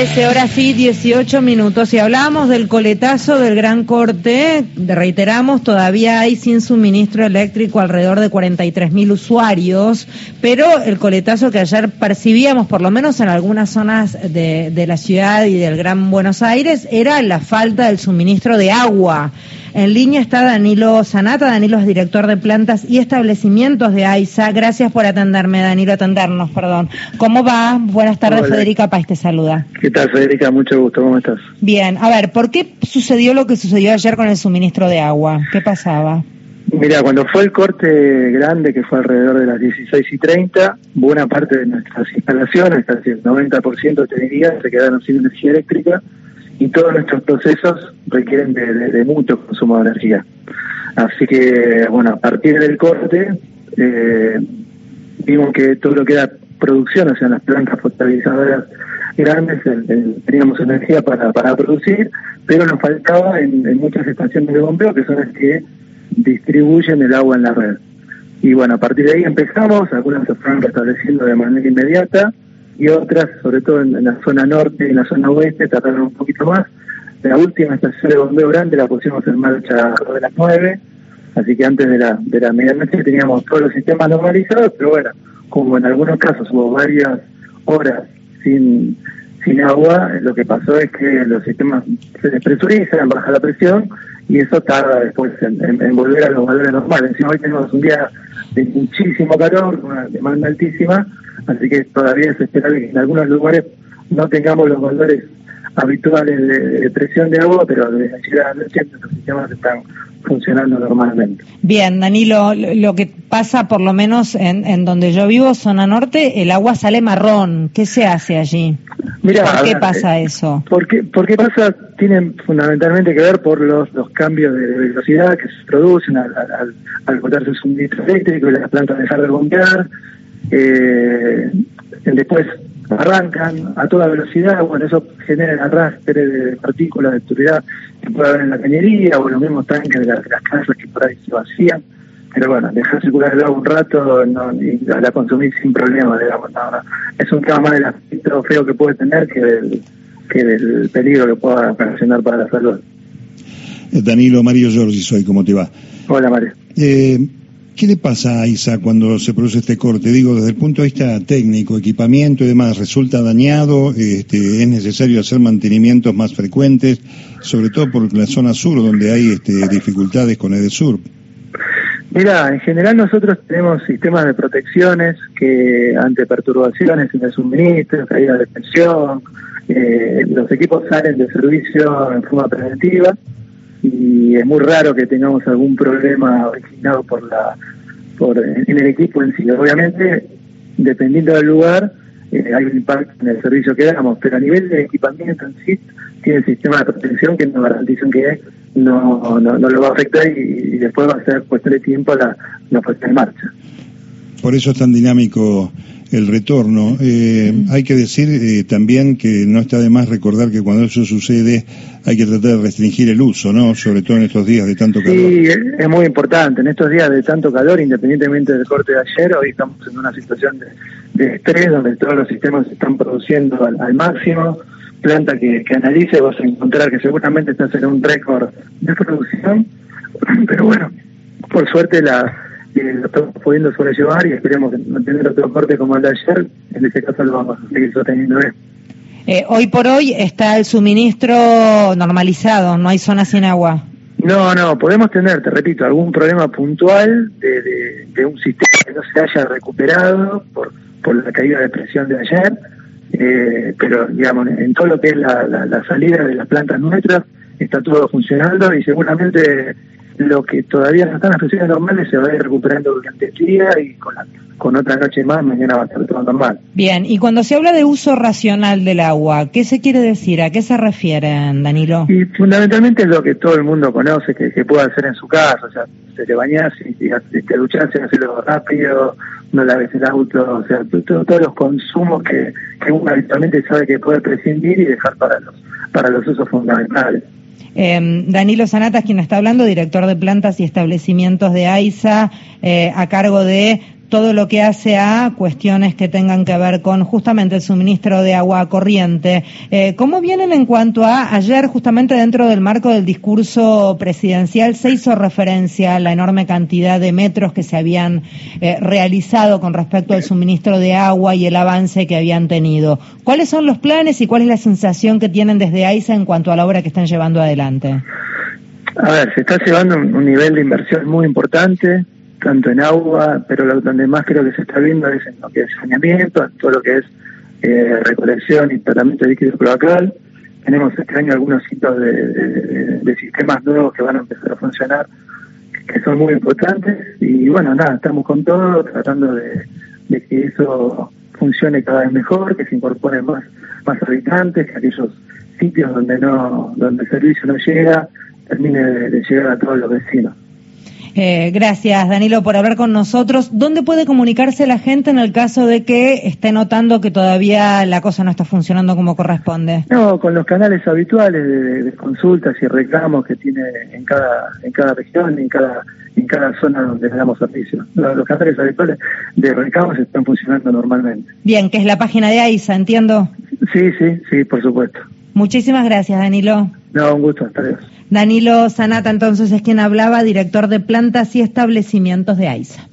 13 horas y 18 minutos. Y hablábamos del coletazo del gran corte. Reiteramos, todavía hay sin suministro eléctrico alrededor de 43 mil usuarios, pero el coletazo que ayer percibíamos, por lo menos en algunas zonas de, de la ciudad y del Gran Buenos Aires, era la falta del suministro de agua. En línea está Danilo Sanata. Danilo es director de plantas y establecimientos de AISA. Gracias por atenderme, Danilo, atendernos, perdón. ¿Cómo va? Buenas tardes, Federica Paz te saluda. ¿Qué tal, Federica? Mucho gusto, ¿cómo estás? Bien, a ver, ¿por qué sucedió lo que sucedió ayer con el suministro de agua? ¿Qué pasaba? Mira, cuando fue el corte grande, que fue alrededor de las 16 y 30, buena parte de nuestras instalaciones, casi el 90% te diría, se quedaron sin energía eléctrica y todos nuestros procesos requieren de, mucho consumo de energía. Así que, bueno, a partir del corte, eh, vimos que todo lo que era producción, o sea, las plantas potabilizadoras grandes, teníamos energía para, para producir, pero nos faltaba en, muchas estaciones de bombeo, que son las que distribuyen el agua en la red. Y bueno, a partir de ahí empezamos, algunas se fueron restableciendo de manera inmediata, y otras, sobre todo en, la zona norte y en la zona oeste, tardaron un poquito más. La última estación de bombeo grande la pusimos en marcha de las 9, así que antes de la, de la medianoche teníamos todos los sistemas normalizados, pero bueno, como en algunos casos hubo varias horas sin, agua, lo que pasó es que los sistemas se despresurizan, baja la presión y eso tarda después en, volver a los valores normales. Encima hoy tenemos un día de muchísimo calor, una demanda altísima, Así que todavía es esperable que en algunos lugares no tengamos los valores habituales de, presión de agua, pero desde ayer a la noche los sistemas están funcionando normalmente. Bien, Danilo, lo que pasa por lo menos en, donde yo vivo, zona norte, el agua sale marrón. ¿Qué se hace allí? Mira, ¿Por qué pasa eh, eso? ¿por qué, pasa? Tienen fundamentalmente que ver por los, los cambios de velocidad que se producen al, al, al cortarse el suministro eléctrico y las plantas dejar de bombear, eh, después arrancan a toda velocidad, bueno, eso genera el arrastre de partículas de turbidez que puede haber en la cañería o los mismos tanques de las, casas que por ahí se vacían. Pero bueno, dejar circular el agua un rato no, y la consumir sin problema, digamos. Es un tema más del aspecto feo que puede tener que del, que del peligro que pueda ocasionar para la salud. Danilo Mario Giorgi soy, ¿cómo te va? Hola Mario. Eh, ¿Qué le pasa a ISA cuando se produce este corte? Digo, desde el punto de vista técnico, equipamiento y demás, ¿resulta dañado? Este, ¿Es necesario hacer mantenimientos más frecuentes? Sobre todo por la zona sur, donde hay este, dificultades con Edesur. Mira, en general nosotros tenemos sistemas de protecciones que ante perturbaciones en el suministro, caída de tensión, eh, los equipos salen de servicio en forma preventiva y es muy raro que tengamos algún problema originado por la por en el equipo en sí. Obviamente, dependiendo del lugar, eh, hay un impacto en el servicio que damos, pero a nivel de equipamiento en sí, tiene el sistema de protección que nos garantizan que no, no, no lo va a afectar y, después va a ser cuestión de tiempo la, la puesta en marcha. Por eso es tan dinámico el retorno. Eh, hay que decir eh, también que no está de más recordar que cuando eso sucede hay que tratar de restringir el uso, ¿no? Sobre todo en estos días de tanto calor. Sí, es muy importante. En estos días de tanto calor, independientemente del corte de ayer, hoy estamos en una situación de, estrés donde todos los sistemas se están produciendo al, máximo. Planta que, que analice, vas a encontrar que seguramente está en un récord de producción. Pero bueno, por suerte la lo estamos pudiendo sobrellevar y esperemos no tener otro corte como el de ayer, en este caso lo vamos a seguir sosteniendo eh, hoy por hoy está el suministro normalizado, no hay zonas sin agua. No, no, podemos tener, te repito, algún problema puntual de, de, un sistema que no se haya recuperado por, por la caída de presión de ayer, eh, pero digamos, en todo lo que es la, la salida de las plantas nuestras, está todo funcionando y seguramente lo que todavía no están las presiones normales se va a ir recuperando durante el día y con, con otra noche más mañana va a estar todo normal. Bien, y cuando se habla de uso racional del agua, ¿qué se quiere decir? ¿A qué se refieren, Danilo? Y fundamentalmente es lo que todo el mundo conoce, que, que puede hacer en su casa, o sea, se te bañas y, te duchas, hacerlo rápido, no laves el auto, o sea, todos los consumos que, que uno habitualmente sabe que puede prescindir y dejar para los, para los usos fundamentales. Eh, Danilo Sanatas, quien está hablando, director de plantas y establecimientos de AISA, eh, a cargo de todo lo que hace a cuestiones que tengan que ver con justamente el suministro de agua corriente. Eh, ¿Cómo vienen en cuanto a ayer, justamente dentro del marco del discurso presidencial, se hizo referencia a la enorme cantidad de metros que se habían eh, realizado con respecto al suministro de agua y el avance que habían tenido? ¿Cuáles son los planes y cuál es la sensación que tienen desde AISA en cuanto a la obra que están llevando adelante? A ver, se está llevando un, nivel de inversión muy importante, tanto en agua, pero lo, donde más creo que se está viendo es en lo que es saneamiento, en todo lo que es eh, recolección y tratamiento de líquido cloacal. Tenemos este año algunos hitos de, sistemas nuevos que van a empezar a funcionar, que son muy importantes. Y bueno, nada, estamos con todo, tratando de, que eso funcione cada vez mejor, que se incorporen más, más habitantes, que aquellos sitios donde no donde el servicio no llega, termine de, llegar a todos los vecinos. Eh, gracias, Danilo, por hablar con nosotros. ¿Dónde puede comunicarse la gente en el caso de que esté notando que todavía la cosa no está funcionando como corresponde? No, con los canales habituales de, consultas y reclamos que tiene en cada en cada región, en cada en cada zona donde le damos servicio. Los, canales habituales de reclamos están funcionando normalmente. Bien, que es la página de AISA, entiendo. Sí, sí, sí, por supuesto. Muchísimas gracias, Danilo. No, un gusto, hasta luego. Danilo Sanata entonces es quien hablaba, director de plantas y establecimientos de AISA.